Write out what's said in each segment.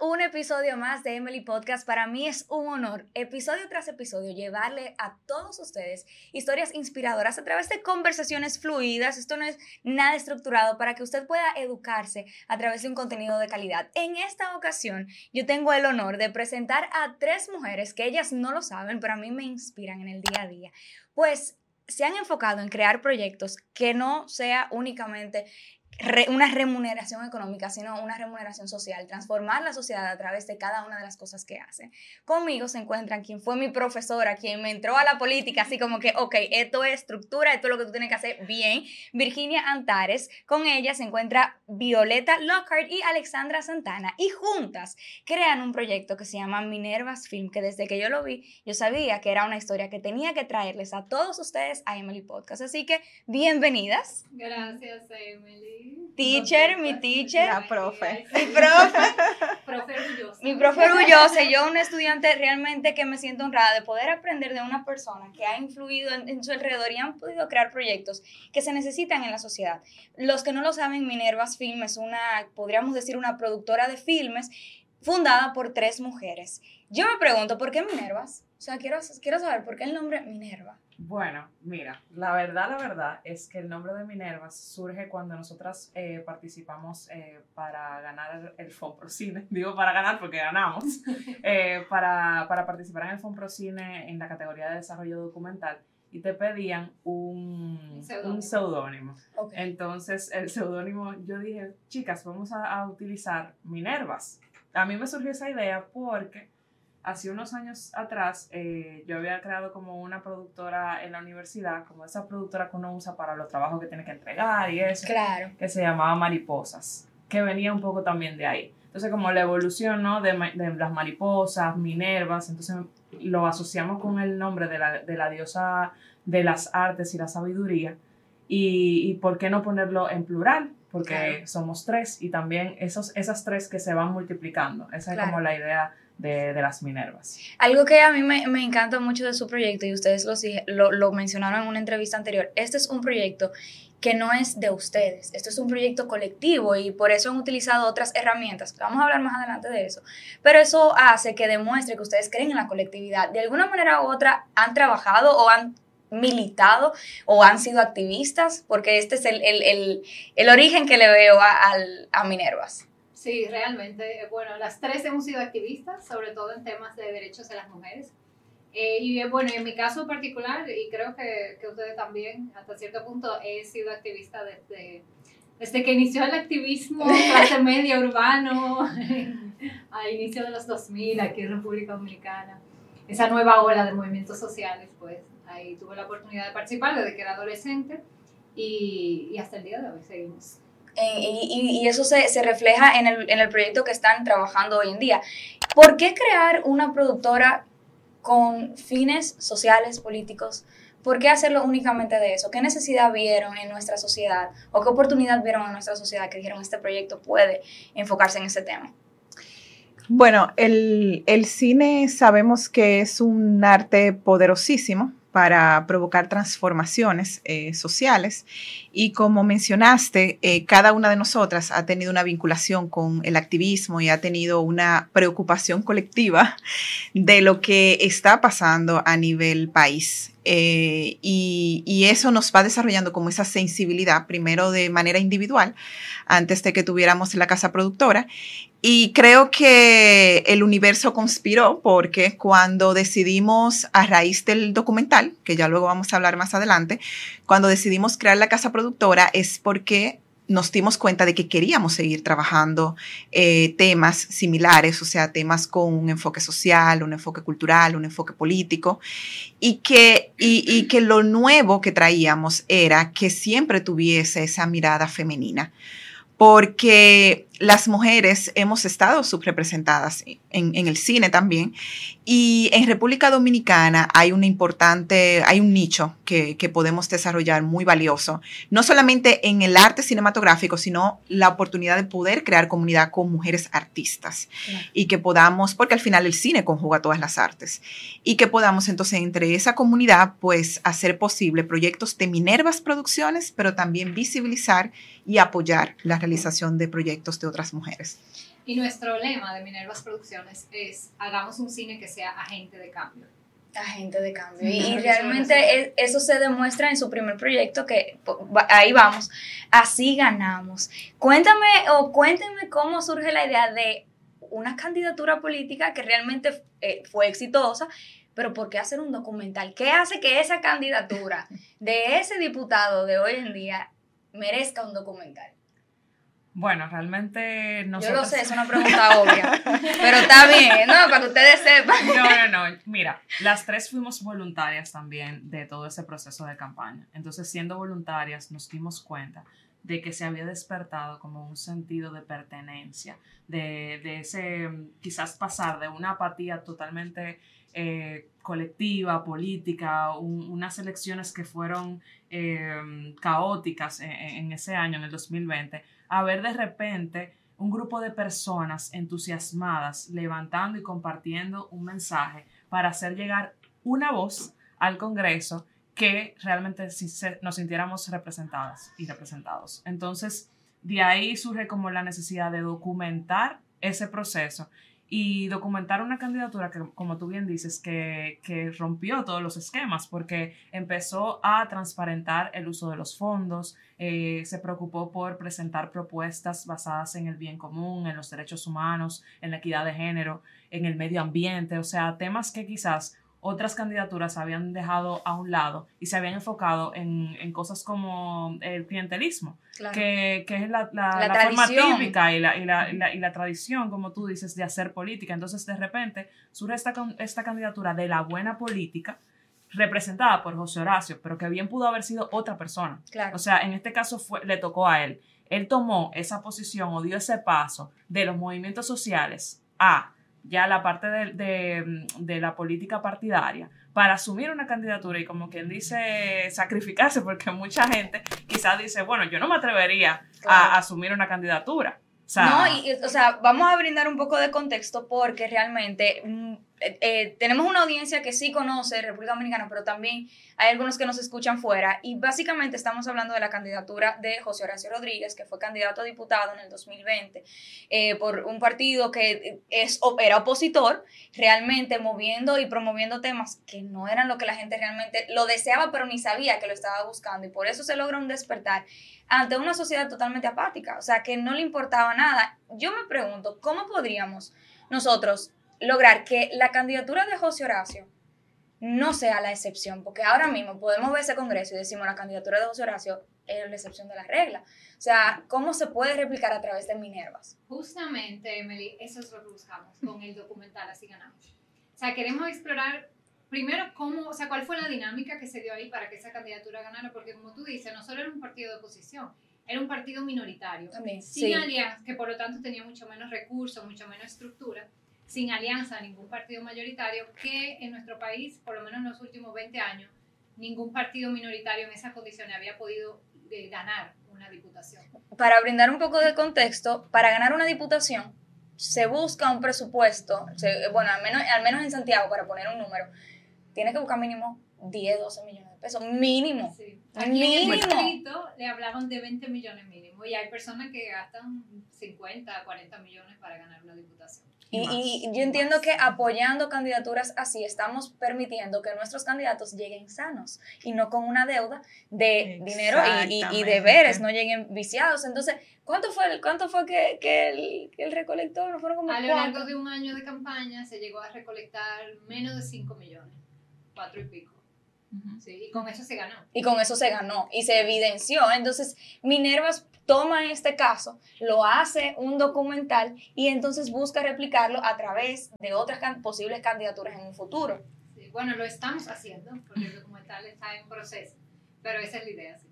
un episodio más de Emily Podcast. Para mí es un honor, episodio tras episodio, llevarle a todos ustedes historias inspiradoras a través de conversaciones fluidas. Esto no es nada estructurado para que usted pueda educarse a través de un contenido de calidad. En esta ocasión, yo tengo el honor de presentar a tres mujeres que ellas no lo saben, pero a mí me inspiran en el día a día. Pues se han enfocado en crear proyectos que no sea únicamente una remuneración económica, sino una remuneración social, transformar la sociedad a través de cada una de las cosas que hacen. Conmigo se encuentran quien fue mi profesora, quien me entró a la política, así como que, ok, esto es estructura, esto es lo que tú tienes que hacer bien. Virginia Antares, con ella se encuentra Violeta Lockhart y Alexandra Santana, y juntas crean un proyecto que se llama Minervas Film, que desde que yo lo vi, yo sabía que era una historia que tenía que traerles a todos ustedes a Emily Podcast. Así que, bienvenidas. Gracias, Emily. Teacher, mi teacher. La profe. Mi profe. profe orgullosa. Mi profe orgullosa. Yo, una estudiante realmente que me siento honrada de poder aprender de una persona que ha influido en, su alrededor y han podido crear proyectos que se necesitan en la sociedad. Los que no lo saben, Minervas Film es una, podríamos decir, una productora de filmes fundada por tres mujeres. Yo me pregunto, ¿por qué Minervas? O sea, quiero, quiero saber por qué el nombre Minerva. Bueno, mira, la verdad, la verdad es que el nombre de Minerva surge cuando nosotras eh, participamos eh, para ganar el Fonprocine, digo para ganar porque ganamos, eh, para, para, participar en el Fonprocine en la categoría de desarrollo documental y te pedían un, un seudónimo. Entonces, el seudónimo, yo dije, chicas, vamos a, a utilizar Minervas. A mí me surgió esa idea porque hace unos años atrás eh, yo había creado como una productora en la universidad, como esa productora que uno usa para los trabajos que tiene que entregar y eso, claro. que se llamaba Mariposas, que venía un poco también de ahí. Entonces como la evolución ¿no? de, de las mariposas, Minervas, entonces lo asociamos con el nombre de la, de la diosa de las artes y la sabiduría. Y, y, por qué no ponerlo en plural, porque somos tres y también esos, esas tres que se van multiplicando. Esa es como la idea de, las Minervas. Algo que a mí me, me, encanta mucho de su proyecto, y ustedes lo, lo, mencionaron en una entrevista anterior, este es un proyecto que no es de ustedes. Esto es un proyecto colectivo y por eso han utilizado otras herramientas. Vamos a hablar más adelante de eso. Pero eso hace que demuestre que ustedes creen en la colectividad. De alguna manera u otra han trabajado o han militado o han sido activistas, porque este es el, el, el, el origen que le veo a, a Minervas. Sí, realmente. Bueno, las tres hemos sido activistas, sobre todo en temas de derechos de las mujeres. Eh, y bueno, en mi caso particular, y creo que, que, ustedes también, hasta cierto punto, he sido activista desde, desde que inició el activismo clase media urbano, a inicio de los 2000 aquí en República Dominicana. Esa nueva ola de movimientos sociales, pues ahí tuve la oportunidad de participar desde que era adolescente y, y hasta el día de hoy seguimos y, y, eso se, se refleja en el, en el, proyecto que están trabajando hoy en día. ¿Por qué crear una productora con fines sociales, políticos? ¿Por qué hacerlo únicamente de eso? ¿Qué necesidad vieron en nuestra sociedad o qué oportunidad vieron en nuestra sociedad que dijeron este proyecto puede enfocarse en ese tema? Bueno, el, el cine sabemos que es un arte poderosísimo para provocar transformaciones eh, sociales. Y como mencionaste, eh, cada una de nosotras ha tenido una vinculación con el activismo y ha tenido una preocupación colectiva de lo que está pasando a nivel país. Eh, y, y, eso nos va desarrollando como esa sensibilidad, primero de manera individual, antes de que tuviéramos la casa productora, y creo que el universo conspiró porque cuando decidimos, a raíz del documental, que ya luego vamos a hablar más adelante, cuando decidimos crear la casa productora es porque nos dimos cuenta de que queríamos seguir trabajando eh, temas similares, o sea, temas con un enfoque social, un enfoque cultural, un enfoque político, y que, y, y que lo nuevo que traíamos era que siempre tuviese esa mirada femenina porque las mujeres hemos estado subrepresentadas en, en, el cine también. Y en República Dominicana hay un importante, hay un nicho que, que, podemos desarrollar muy valioso, no solamente en el arte cinematográfico, sino la oportunidad de poder crear comunidad con mujeres artistas y que podamos, porque al final el cine conjuga todas las artes, y que podamos entonces entre esa comunidad pues hacer posible proyectos de Minervas Producciones, pero también visibilizar y apoyar la realización de proyectos de otras mujeres. Y nuestro lema de Minervas Producciones es hagamos un cine que sea agente de cambio. Agente de cambio. Y, realmente eso se demuestra en su primer proyecto que ahí vamos, así ganamos. Cuéntame o cuéntenme cómo surge la idea de una candidatura política que realmente eh, fue exitosa, pero ¿por qué hacer un documental? ¿Qué hace que esa candidatura de ese diputado de hoy en día merezca un documental? Bueno, realmente no Yo lo sé, es una pregunta obvia, pero está bien, ¿no? Para que ustedes sepan. No, no, no. Mira, las tres fuimos voluntarias también de todo ese proceso de campaña. Entonces, siendo voluntarias, nos dimos cuenta de que se había despertado como un sentido de pertenencia, de, de ese quizás pasar de una apatía totalmente eh, colectiva, política, unas elecciones que fueron eh, caóticas en, en, ese año, en el 2020, a de repente un grupo de personas entusiasmadas levantando y compartiendo un mensaje para hacer llegar una voz al Congreso que realmente nos sintiéramos representadas y representados. Entonces, de ahí surge como la necesidad de documentar ese proceso y documentar una candidatura que, como tú bien dices, que, que, rompió todos los esquemas porque empezó a transparentar el uso de los fondos, eh, se preocupó por presentar propuestas basadas en el bien común, en los derechos humanos, en la equidad de género, en el medio ambiente, o sea, temas que quizás otras candidaturas habían dejado a un lado y se habían enfocado en, en cosas como el clientelismo, que, que, es la, la, la, forma típica y la, y, la, y la, tradición, como tú dices, de hacer política. Entonces, de repente, surge esta, esta candidatura de la buena política, representada por José Horacio, pero que bien pudo haber sido otra persona. O sea, en este caso fue, le tocó a él. Él tomó esa posición o dio ese paso de los movimientos sociales a ya la parte de, de, la política partidaria para asumir una candidatura y como quien dice sacrificarse, porque mucha gente quizás dice, bueno, yo no me atrevería a asumir una candidatura. no, y, o sea, vamos a brindar un poco de contexto porque realmente mm, eh, eh, tenemos una audiencia que sí conoce República Dominicana, pero también hay algunos que nos escuchan fuera. Y básicamente estamos hablando de la candidatura de José Horacio Rodríguez, que fue candidato a diputado en el 2020 eh, por un partido que es, era opositor, realmente moviendo y promoviendo temas que no eran lo que la gente realmente lo deseaba, pero ni sabía que lo estaba buscando. Y por eso se logra un despertar ante una sociedad totalmente apática, o sea, que no le importaba nada. Yo me pregunto, ¿cómo podríamos nosotros lograr que la candidatura de José Horacio no sea la excepción, porque ahora mismo podemos ver ese congreso y decimos la candidatura de José Horacio es la excepción de la regla. O sea, ¿cómo se puede replicar a través de Minervas? Justamente, Emily, eso es lo que buscamos con el documental Así Ganamos. O sea, queremos explorar primero cómo, o sea, cuál fue la dinámica que se dio ahí para que esa candidatura ganara, porque como tú dices, no solo era un partido de oposición, era un partido minoritario, También, sin alianza, que por lo tanto tenía mucho menos recursos, mucho menos estructura sin alianza a ningún partido mayoritario, que en nuestro país, por lo menos en los últimos 20 años, ningún partido minoritario en esas condiciones había podido eh, ganar una diputación. Para brindar un poco de contexto, para ganar una diputación se busca un presupuesto, bueno, al menos, al menos en Santiago, para poner un número, tiene que buscar mínimo 10, 12 millones de pesos, mínimo. Sí. mínimo. En le hablaban de 20 millones mínimo y hay personas que gastan 50, 40 millones para ganar una diputación. Y, yo entiendo que apoyando candidaturas así estamos permitiendo que nuestros candidatos lleguen sanos y no con una deuda de dinero y, y, deberes, no lleguen viciados. Entonces, ¿cuánto fue, cuánto fue que, que, el, que el recolector? ¿No fueron como a lo largo de un año de campaña se llegó a recolectar menos de 5 millones, cuatro y pico. Sí, y con eso se ganó. Y con eso se ganó y se evidenció. Entonces, Minervas toma este caso, lo hace un documental y entonces busca replicarlo a través de otras posibles candidaturas en un futuro. bueno, lo estamos haciendo porque el documental está en proceso, pero esa es la idea. Sí.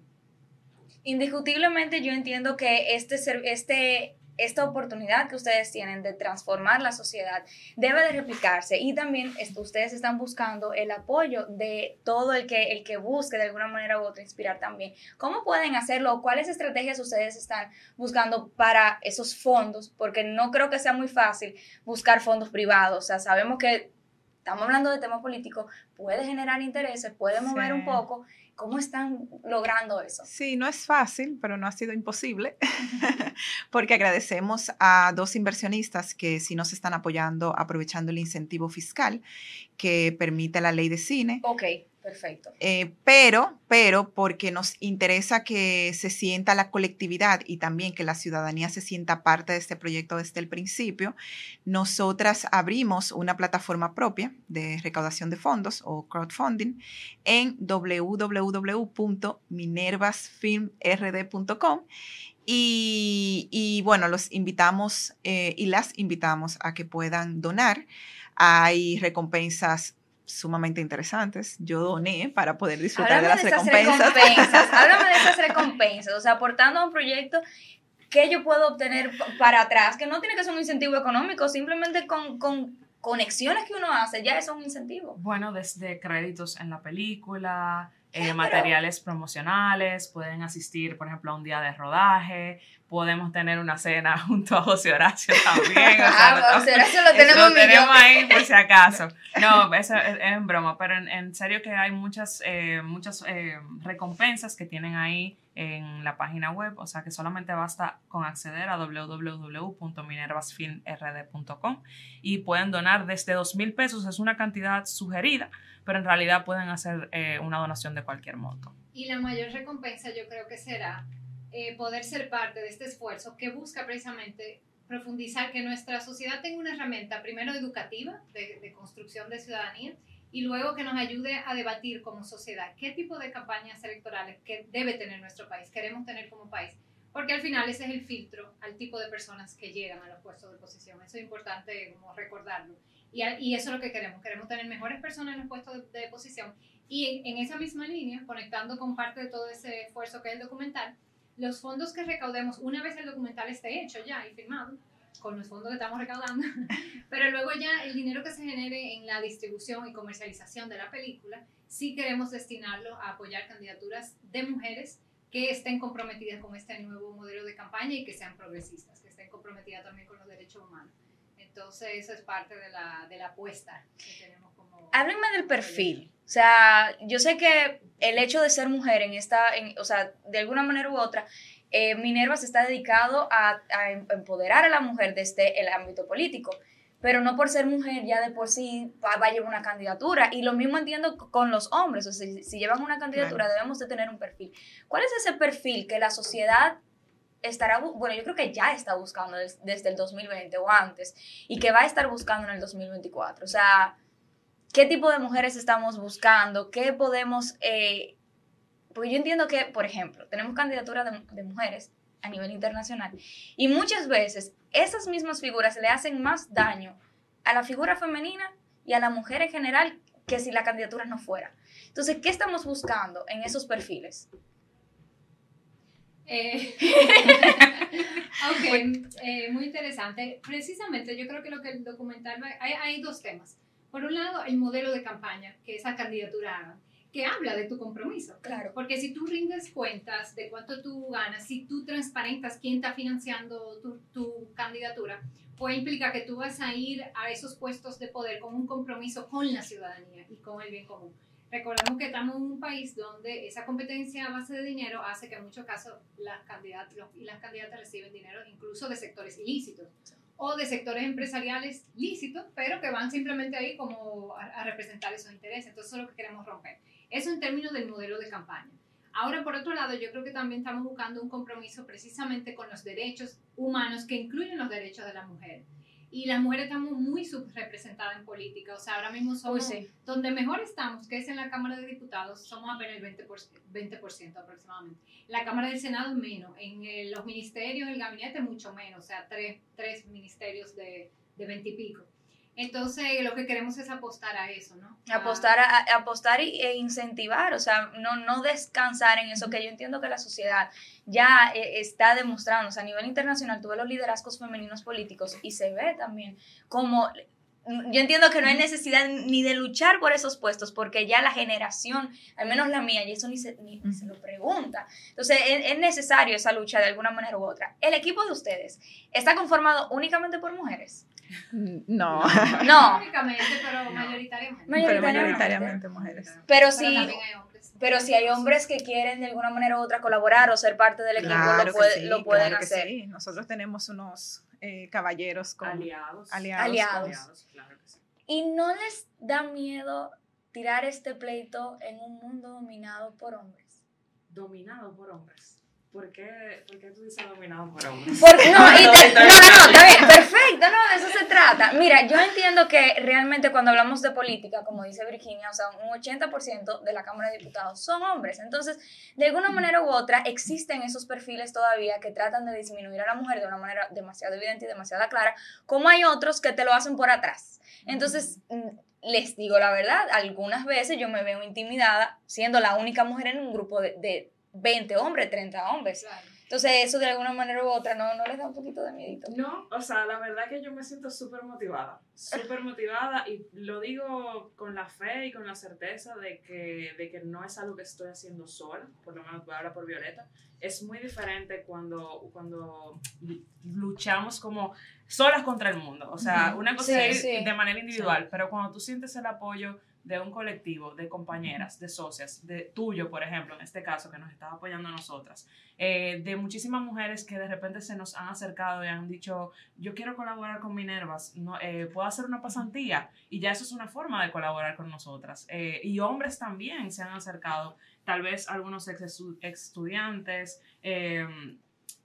Indiscutiblemente yo entiendo que este, este esta oportunidad que ustedes tienen de transformar la sociedad debe de replicarse y también ustedes están buscando el apoyo de todo el que, el que busque de alguna manera u otra inspirar también. ¿Cómo pueden hacerlo? ¿Cuáles estrategias ustedes están buscando para esos fondos? Porque no creo que sea muy fácil buscar fondos privados. O sea, sabemos que estamos hablando de tema político, puede generar intereses, puede mover Sí. un poco. ¿Cómo están logrando eso? Sí, no es fácil, pero no ha sido imposible, porque agradecemos a dos inversionistas que sí nos están apoyando aprovechando el incentivo fiscal que permite la ley de cine. Ok, perfecto. Eh, pero, pero porque nos interesa que se sienta la colectividad y también que la ciudadanía se sienta parte de este proyecto desde el principio, nosotras abrimos una plataforma propia de recaudación de fondos o crowdfunding en www.minervasfilmrd.com y, bueno, los invitamos eh, y las invitamos a que puedan donar. Hay recompensas sumamente interesantes. Yo doné para poder disfrutar de Háblame las de recompensas. recompensas. Háblame de esas recompensas. O sea, aportando a un proyecto que yo puedo obtener para atrás, que no tiene que ser un incentivo económico, simplemente con, con conexiones que uno hace, ya eso es un incentivo. Bueno, desde créditos en la película, eh, materiales promocionales, pueden asistir, por ejemplo, a un día de rodaje, podemos tener una cena junto a José Horacio también. o sea, Ah, no- o sea, eso lo tenemos lo tenemos ahí por si acaso. No, eso es, es en broma, pero en, en serio que hay muchas, eh, muchas eh, recompensas que tienen ahí en la página web, o sea que solamente basta con acceder a www.minervasfilmrd.com y pueden donar desde dos mil pesos, es una cantidad sugerida, pero en realidad pueden hacer eh, una donación de cualquier monto. Y la mayor recompensa yo creo que será eh, poder ser parte de este esfuerzo que busca precisamente profundizar que nuestra sociedad tenga una herramienta, primero educativa, de, de construcción de ciudadanía, y luego que nos ayude a debatir como sociedad qué tipo de campañas electorales que debe tener nuestro país, queremos tener como país, porque al final ese es el filtro al tipo de personas que llegan a los puestos de posición. Eso es importante como recordarlo. Y, a- y eso es lo que queremos. Queremos tener mejores personas en los puestos de, de. Y en, en esa misma línea, conectando con parte de todo ese esfuerzo que es el documental, los fondos que recaudemos, una vez el documental esté hecho ya y firmado, con los fondos que estamos recaudando, pero luego ya el dinero que se genere en la distribución y comercialización de la película, sí queremos destinarlo a apoyar candidaturas de mujeres que estén comprometidas con este nuevo modelo de campaña y que sean progresistas, que estén comprometidas también con los derechos humanos. Entonces, eso es parte de la, de la apuesta que tenemos. Háblenme del perfil. O sea, yo sé que el hecho de ser mujer en esta, en- o sea, de alguna manera u otra, eh, Minerva se está dedicado a, a em- empoderar a la mujer desde el ámbito político, pero no por ser mujer ya de por sí va, va a llevar una candidatura. Y lo mismo entiendo con los hombres, o sea, si, si llevan una candidatura debemos de tener un perfil. ¿Cuál es ese perfil que la sociedad estará, bu- bueno, yo creo que ya está buscando des- desde el 2020 o antes, y que va a estar buscando en el 2024? O sea, ¿qué tipo de mujeres estamos buscando? ¿Qué podemos...? eh, porque yo entiendo que, por ejemplo, tenemos candidaturas de, de mujeres a nivel internacional y muchas veces esas mismas figuras le hacen más daño a la figura femenina y a la mujer en general que si la candidatura no fuera. Entonces, ¿qué estamos buscando en esos perfiles? Eh, ok, eh, muy interesante. Precisamente yo creo que lo que el documental hay, hay dos temas. Por un lado, el modelo de campaña que esa candidatura haga, que habla de tu compromiso. Claro. Porque si tú rindes cuentas de cuánto tú ganas, si tú transparentas quién está financiando tu, tu candidatura, pues implica que tú vas a ir a esos puestos de poder con un compromiso con la ciudadanía y con el bien común. Recordemos que estamos en un país donde esa competencia a base de dinero hace que en muchos casos las candidatas y las candidatas reciben dinero incluso de sectores ilícitos o de sectores empresariales lícitos, pero que van simplemente ahí como a, a representar esos intereses. Entonces eso es lo que queremos romper. Eso en términos del modelo de campaña. Ahora, por otro lado, yo creo que también estamos buscando un compromiso precisamente con los derechos humanos que incluyen los derechos de la mujer. Y las mujeres estamos muy subrepresentadas en política. O sea, ahora mismo somos sí. donde mejor estamos, que es en la Cámara de Diputados, somos apenas el 20%, 20% aproximadamente. La Cámara del Senado menos. En eh, los ministerios, el gabinete mucho menos. O sea, tres, tres ministerios de, de 20 y pico. Entonces, lo que queremos es apostar a eso, ¿no? A- apostar, a, a- apostar y- e incentivar, o sea, no, no descansar en eso que yo entiendo que la sociedad ya eh, está demostrando, o sea, a nivel internacional tuve los liderazgos femeninos políticos y se ve también como, yo entiendo que no hay necesidad ni de luchar por esos puestos porque ya la generación, al menos la mía, y eso ni se, ni, ni se lo pregunta, entonces es, es necesario esa lucha de alguna manera u otra. ¿El equipo de ustedes está conformado únicamente por mujeres? No, No, Únicamente, pero mayoritariamente. pero Mayoritariamente. mayoritariamente mujeres. pero sí, pero si hay hombres que quieren de alguna manera u otra colaborar o ser parte del equipo, Claro lo, puede- sí, lo pueden claro que hacer. sí. Nosotros tenemos unos eh, caballeros con Aliados. aliados. Aliados. con- Aliados, claro que sí. ¿Y no les da miedo tirar este pleito en un mundo dominado por hombres? Dominado por hombres. ¿Por qué, por qué tú dices dominado por hombres? No, y te- no, no, está bien, perfecto, no, de eso se trata. Mira, yo entiendo que realmente cuando hablamos de política, como dice Virginia, o sea, un 80% de la Cámara de Diputados son hombres. Entonces, de alguna manera u otra, existen esos perfiles todavía que tratan de disminuir a la mujer de una manera demasiado evidente y demasiado clara, como hay otros que te lo hacen por atrás. Entonces, mm, les digo la verdad, algunas veces yo me veo intimidada siendo la única mujer en un grupo de, de 20 hombres, 30 hombres. Claro. Entonces, eso de alguna manera u otra no, no les da un poquito de miedito. No, o sea, la verdad que yo me siento súper motivada, súper motivada y lo digo con la fe y con la certeza de que, de que no es algo que estoy haciendo sola, por lo menos voy a hablar por Violeta. Es muy diferente cuando, cuando luchamos como solas contra el mundo. O sea, una cosa Sí, es sí. de manera individual, pero cuando tú sientes el apoyo de un colectivo, de compañeras, de socias, de tuyo, por ejemplo, en este caso, que nos está apoyando a nosotras, eh, de muchísimas mujeres que de repente se nos han acercado y han dicho, yo quiero colaborar con Minervas, no, eh, puedo hacer una pasantía, y ya eso es una forma de colaborar con nosotras. Eh, y hombres también se han acercado, tal vez algunos ex, estu- estudiantes, eh,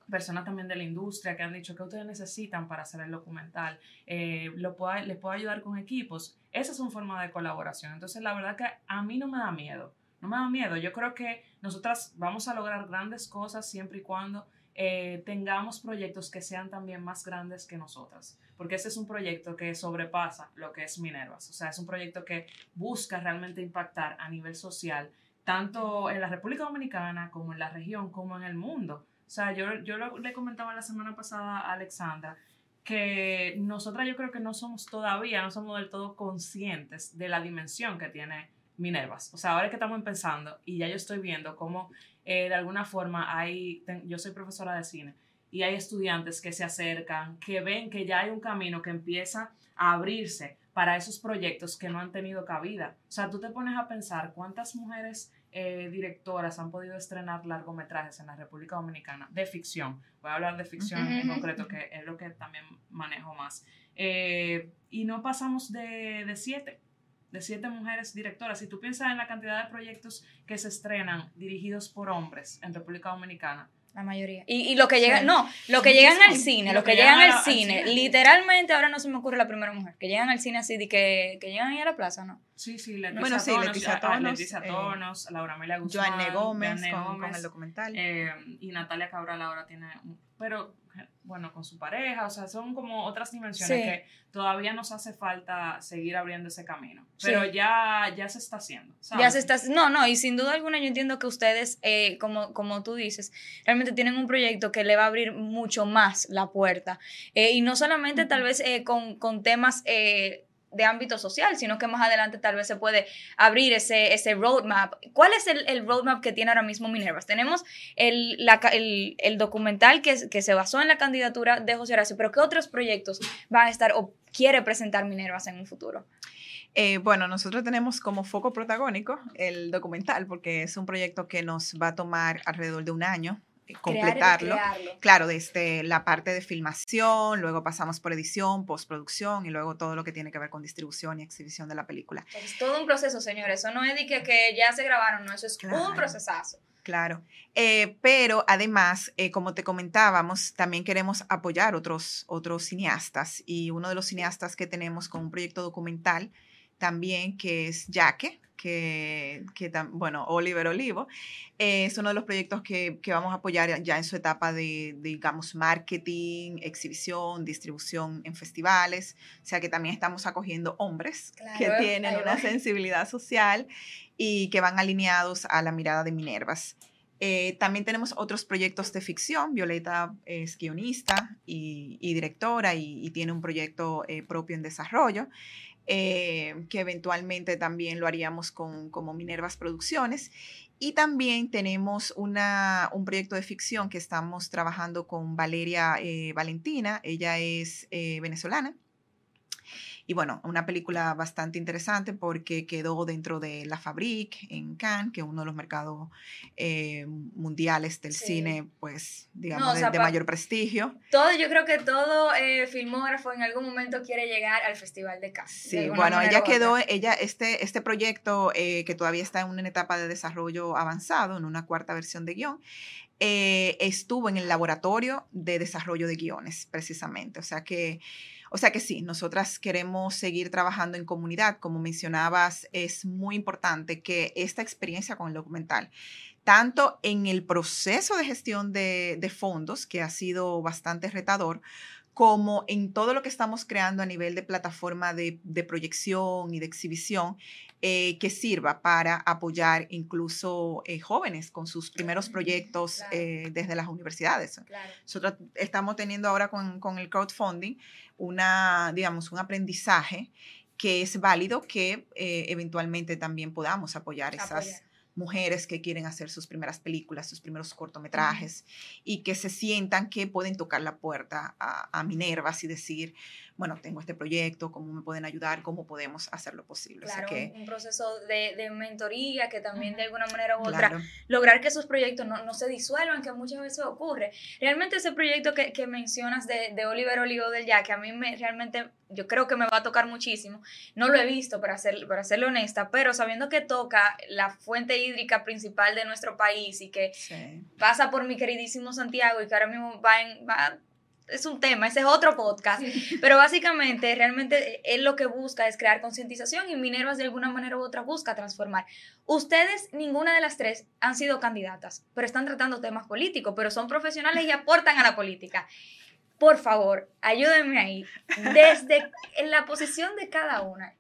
personas también de la industria que han dicho que ustedes necesitan para hacer el documental, eh, lo puedo, les puedo ayudar con equipos. Esa es una forma de colaboración. Entonces, la verdad que a mí no me da miedo, no me da miedo. Yo creo que nosotras vamos a lograr grandes cosas siempre y cuando eh, tengamos proyectos que sean también más grandes que nosotras, porque ese es un proyecto que sobrepasa lo que es Minervas, o sea, es un proyecto que busca realmente impactar a nivel social, tanto en la República Dominicana como en la región, como en el mundo. O sea, yo, yo le comentaba la semana pasada a Alexandra que nosotras yo creo que no somos todavía, no somos del todo conscientes de la dimensión que tiene Minervas. O sea, ahora que estamos empezando y ya yo estoy viendo cómo eh, de alguna forma hay, yo soy profesora de cine y hay estudiantes que se acercan, que ven que ya hay un camino que empieza a abrirse para esos proyectos que no han tenido cabida. O sea, tú te pones a pensar cuántas mujeres eh, directoras han podido estrenar largometrajes en la República Dominicana de ficción. Voy a hablar de ficción en concreto, que es lo que también manejo más. Eh, y no pasamos de, de siete, de siete mujeres directoras. Si tú piensas en la cantidad de proyectos que se estrenan dirigidos por hombres en República Dominicana, La mayoría. Y, y lo que llegan, Sí. no, lo que llegan al cine, Y lo que llegan al cine, cine. literalmente ahora no se me ocurre la primera mujer, que llegan al cine así de que, que llegan ahí a la plaza, ¿no? Sí, sí, Leticia Bueno, sí, Tonos, Leticia a- a Tonos, Leticia eh, Tonos, Laura Amelia Guzmán, Joanne Gómez, Joanne con, con Gómez, el documental. eh, y Natalia Cabral ahora tiene, un- pero bueno, con su pareja, o sea, son como otras dimensiones Sí. que todavía nos hace falta seguir abriendo ese camino, Sí. pero ya, ya se está haciendo. ¿sabes? Ya se está, no, no, y sin duda alguna yo entiendo que ustedes, eh, como, como tú dices, realmente tienen un proyecto que le va a abrir mucho más la puerta. Eh, y no solamente tal vez eh, con, con temas eh, de ámbito social, sino que más adelante tal vez se puede abrir ese, ese roadmap. ¿Cuál es el, el roadmap que tiene ahora mismo Minervas? Tenemos el, la el, el documental que, que se basó en la candidatura de José Horacio, pero ¿qué otros proyectos van a estar o quiere presentar Minervas en un futuro? Eh, bueno, nosotros tenemos como foco protagónico el documental, porque es un proyecto que nos va a tomar alrededor de un año completarlo. Claro, desde la parte de filmación, luego pasamos por edición, postproducción y luego todo lo que tiene que ver con distribución y exhibición de la película. Es todo un proceso, señores. Eso no es de que, que ya se grabaron, no, eso es Claro. un procesazo. Claro, Eh, pero además, eh, como te comentábamos, también queremos apoyar otros, otros cineastas y uno de los cineastas que tenemos con un proyecto documental también que es Yaque, que, que bueno, Oliver Olivo, eh, es uno de los proyectos que, que vamos a apoyar ya en su etapa de, de, digamos, marketing, exhibición, distribución en festivales, o sea que también estamos acogiendo hombres que tienen una sensibilidad social y que van alineados a la mirada de Minervas. Eh, también tenemos otros proyectos de ficción. Violeta es guionista y, y directora y, y tiene un proyecto eh, propio en desarrollo, eh, que eventualmente también lo haríamos con como Minervas Producciones. Y también tenemos una, un proyecto de ficción que estamos trabajando con Valeria eh, Valentina. Ella es eh, venezolana y bueno, una película bastante interesante porque quedó dentro de La Fabrique en Cannes, que es uno de los mercados eh, mundiales del cine, pues, digamos, de, mayor prestigio. Todo, yo creo que todo eh, filmógrafo en algún momento quiere llegar al Festival de Cannes. Sí, bueno, ella quedó, ella, este, este proyecto eh, que todavía está en una etapa de desarrollo avanzado, en una cuarta versión de guion, eh, estuvo en el laboratorio de desarrollo de guiones, precisamente. O sea que, o sea que sí, nosotras queremos seguir trabajando en comunidad. Como mencionabas, es muy importante que esta experiencia con el documental, tanto en el proceso de gestión de, fondos, que ha sido bastante retador, como en todo lo que estamos creando a nivel de plataforma de proyección y de exhibición, eh, que sirva para apoyar incluso eh, jóvenes con sus primeros proyectos eh, desde las universidades. Nosotros estamos teniendo ahora con, con, el crowdfunding una, digamos, un aprendizaje que es válido que eventualmente también podamos apoyar esas mujeres que quieren hacer sus primeras películas, sus primeros cortometrajes y que se sientan que pueden tocar la puerta a, a Minervas y decir, bueno, tengo este proyecto, cómo me pueden ayudar, cómo podemos hacerlo posible. Claro, un, proceso de, de, mentoría que también de alguna manera u otra lograr que esos proyectos no, no, se disuelvan, que muchas veces ocurre. Realmente ese proyecto que, que mencionas de, de, Oliver Olivo del Ya, que a mí me, realmente yo creo que me va a tocar muchísimo, no lo he visto para, ser, para serle honesta, pero sabiendo que toca la fuente hídrica principal de nuestro país y que pasa por mi queridísimo Santiago y que ahora mismo va en... Va, es un tema, ese es otro podcast, pero básicamente realmente él lo que busca es crear concientización y Minervas de alguna manera u otra busca transformar. Ustedes, ninguna de las tres, han sido candidatas, pero están tratando temas políticos, pero son profesionales y aportan a la política. Por favor, ayúdenme ahí. Desde en la posición de cada una,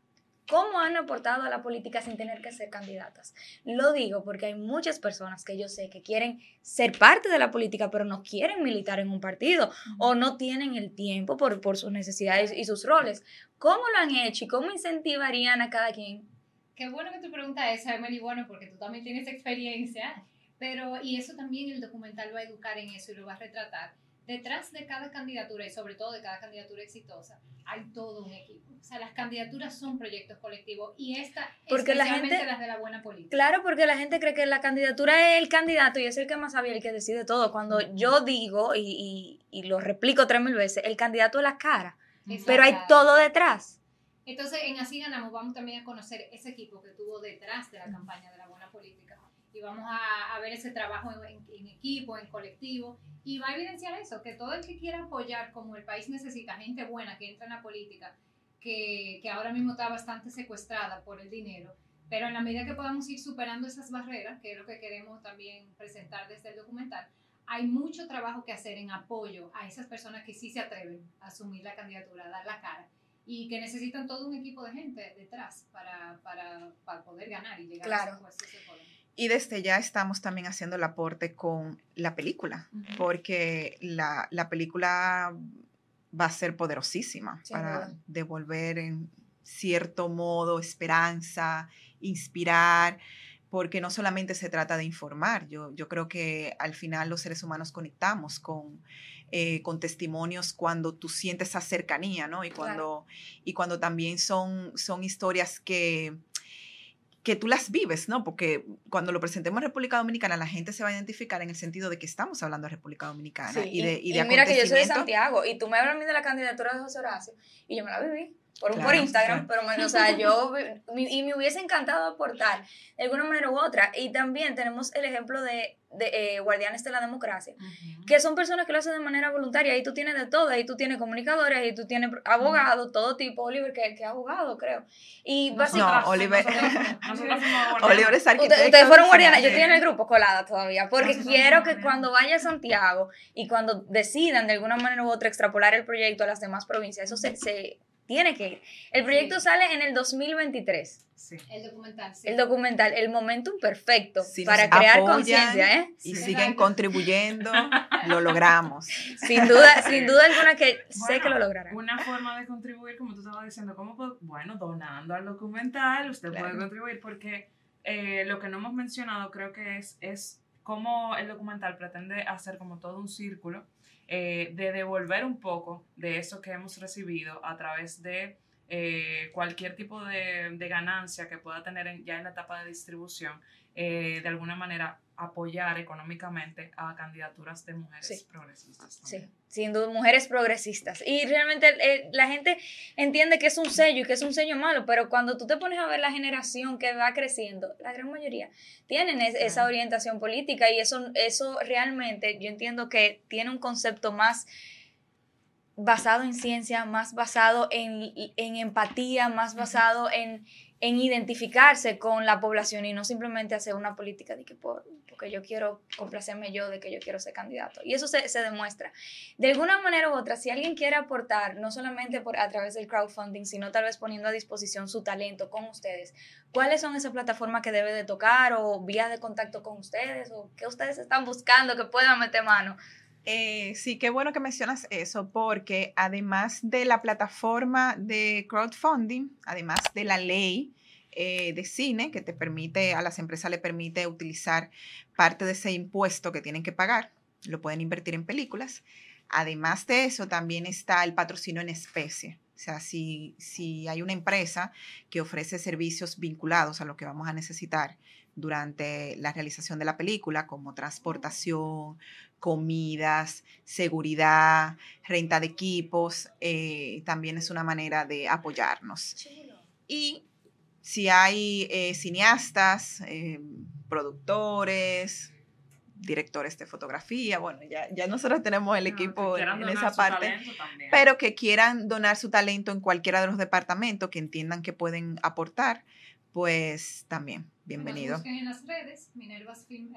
cómo han aportado a la política sin tener que ser candidatas. Lo digo porque hay muchas personas que yo sé que quieren ser parte de la política, pero no quieren militar en un partido o no tienen el tiempo por, por sus necesidades y sus roles. ¿Cómo lo han hecho y cómo incentivarían a cada quien? Qué bueno que tu pregunta esa, Emily, bueno, porque tú también tienes experiencia, pero y eso también el documental va a educar en eso y lo va a retratar detrás de cada candidatura y sobre todo de cada candidatura exitosa hay todo un equipo. O sea, las candidaturas son proyectos colectivos y esta porque especialmente la gente, las de la buena política. Claro, porque la gente cree que la candidatura es el candidato y es el que más sabe y el que decide todo. Cuando yo digo, y, y, y, lo replico tres mil veces, el candidato es la cara, pero hay todo detrás. Entonces, en Así Ganamos vamos también a conocer ese equipo que tuvo detrás de la campaña de la buena política y vamos a, a ver ese trabajo en, en, equipo, en colectivo, y va a evidenciar eso, que todo el que quiera apoyar, como el país necesita gente buena que entra en la política, que, que ahora mismo está bastante secuestrada por el dinero, pero en la medida que podamos ir superando esas barreras, que es lo que queremos también presentar desde el documental, hay mucho trabajo que hacer en apoyo a esas personas que sí se atreven a asumir la candidatura, a dar la cara y que necesitan todo un equipo de gente detrás para, para, para poder ganar y llegar claro. a puestos de poder. Y desde ya estamos también haciendo el aporte con la película, uh -huh. porque la, la, película va a ser poderosísima sí, para verdad. devolver en cierto modo esperanza, inspirar, porque no solamente se trata de informar, yo, yo creo que al final los seres humanos conectamos con, eh, con testimonios cuando tú sientes esa cercanía, ¿no? Y cuando, claro. y cuando también son, son historias que que tú las vives, ¿no? Porque cuando lo presentemos en República Dominicana, la gente se va a identificar en el sentido de que estamos hablando de República Dominicana sí, y de, y, y de mira que yo soy de Santiago y tú me hablas a mí de la candidatura de José Horacio y yo me la viví por, claro, por Instagram, claro. pero o sea, yo, y me hubiese encantado aportar de alguna manera u otra. Y también tenemos el ejemplo de, de eh, Guardianes de la Democracia, uh -huh. que son personas que lo hacen de manera voluntaria. Ahí tú tienes de todo, ahí tú tienes comunicadores, ahí tú tienes abogados, uh -huh. todo tipo. Oliver, que, que es abogado, creo. Y básicamente. No, Oliver. Oliver es arquitecto. Ustedes, ustedes fueron guardianes, yo estoy en el grupo colada todavía, porque quiero que cuando vaya a Santiago y cuando decidan de alguna manera u otra extrapolar el proyecto a las demás provincias, eso se, se tiene que ir. El proyecto sí. sale en el 2023. Sí. El documental, sí. El documental, el momentum perfecto si para crear conciencia, ¿eh? Y sí. siguen contribuyendo, lo logramos. Sin duda, sin duda alguna que bueno, sé que lo lograrán. Una forma de contribuir, como tú estabas diciendo, ¿cómo bueno, donando al documental, usted claro. puede contribuir porque eh, lo que no hemos mencionado creo que es, es cómo el documental pretende hacer como todo un círculo eh, de devolver un poco de eso que hemos recibido a través de eh, cualquier tipo de, de, ganancia que pueda tener ya en la etapa de distribución, eh, de alguna manera apoyar económicamente a candidaturas de mujeres progresistas. Sí, sin duda, mujeres progresistas. Y realmente eh, la gente entiende que es un sello y que es un sello malo, pero cuando tú te pones a ver la generación que va creciendo, la gran mayoría tienen esa orientación política y eso, eso realmente yo entiendo que tiene un concepto más basado en ciencia, más basado en, en empatía, más basado en en identificarse con la población y no simplemente hacer una política de que por, porque yo quiero complacerme yo, de que yo quiero ser candidato. Y eso se, se, demuestra. De alguna manera u otra, si alguien quiere aportar, no solamente por, a través del crowdfunding, sino tal vez poniendo a disposición su talento con ustedes, ¿cuáles son esas plataformas que debe de tocar o vías de contacto con ustedes o qué ustedes están buscando que puedan meter mano? Eh, sí, qué bueno que mencionas eso, porque además de la plataforma de crowdfunding, además de la ley eh, de cine que te permite, a las empresas le permite utilizar parte de ese impuesto que tienen que pagar, lo pueden invertir en películas. Además de eso, también está el patrocinio en especie. O sea, si, si hay una empresa que ofrece servicios vinculados a lo que vamos a necesitar durante la realización de la película, como transportación, comidas, seguridad, renta de equipos, eh, también es una manera de apoyarnos. Y si hay eh, cineastas, eh, productores, directores de fotografía, bueno, ya, ya nosotros tenemos el equipo en, esa parte, pero que quieran donar su talento en cualquiera de los departamentos, que entiendan que pueden aportar, pues también, bienvenido. Minervas Film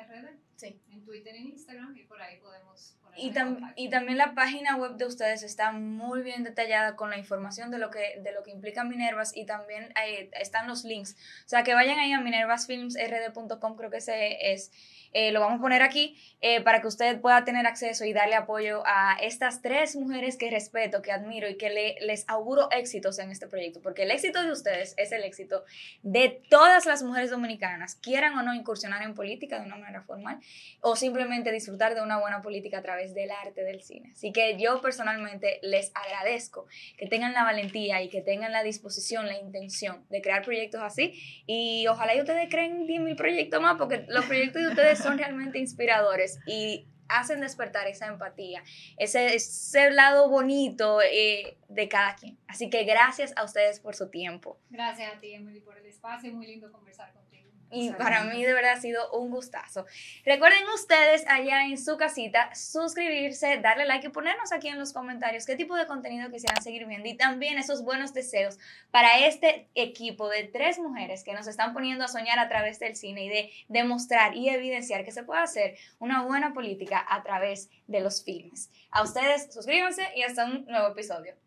sí. en Twitter, en Instagram, y por ahí podemos... Y, y, también la página web de ustedes está muy bien detallada con la información de lo que, de lo que implica Minervas y también ahí están los links. O sea, que vayan ahí a minervasfilmsrd.com, creo que ese es eh, lo vamos a poner aquí eh, para que usted pueda tener acceso y darle apoyo a estas tres mujeres que respeto, que admiro y que le, les auguro éxitos en este proyecto, porque el éxito de ustedes es el éxito de todas las mujeres dominicanas, quieran o no incursionar en política de una manera formal o simplemente disfrutar de una buena política a través del arte del cine. Así que yo personalmente les agradezco que tengan la valentía y que tengan la disposición, la intención de crear proyectos así y ojalá y ustedes creen 10.000 proyectos más, porque los proyectos de ustedes son realmente inspiradores y hacen despertar esa empatía, ese, ese lado bonito eh, de cada quien. Así que gracias a ustedes por su tiempo. Gracias a ti, Emily, por el espacio. Muy lindo conversar contigo. Y para mí de verdad ha sido un gustazo. Recuerden ustedes allá en su casita suscribirse, darle like y ponernos aquí en los comentarios qué tipo de contenido quisieran seguir viendo y también esos buenos deseos para este equipo de tres mujeres que nos están poniendo a soñar a través del cine y de demostrar y evidenciar que se puede hacer una buena política a través de los filmes. A ustedes suscríbanse y hasta un nuevo episodio.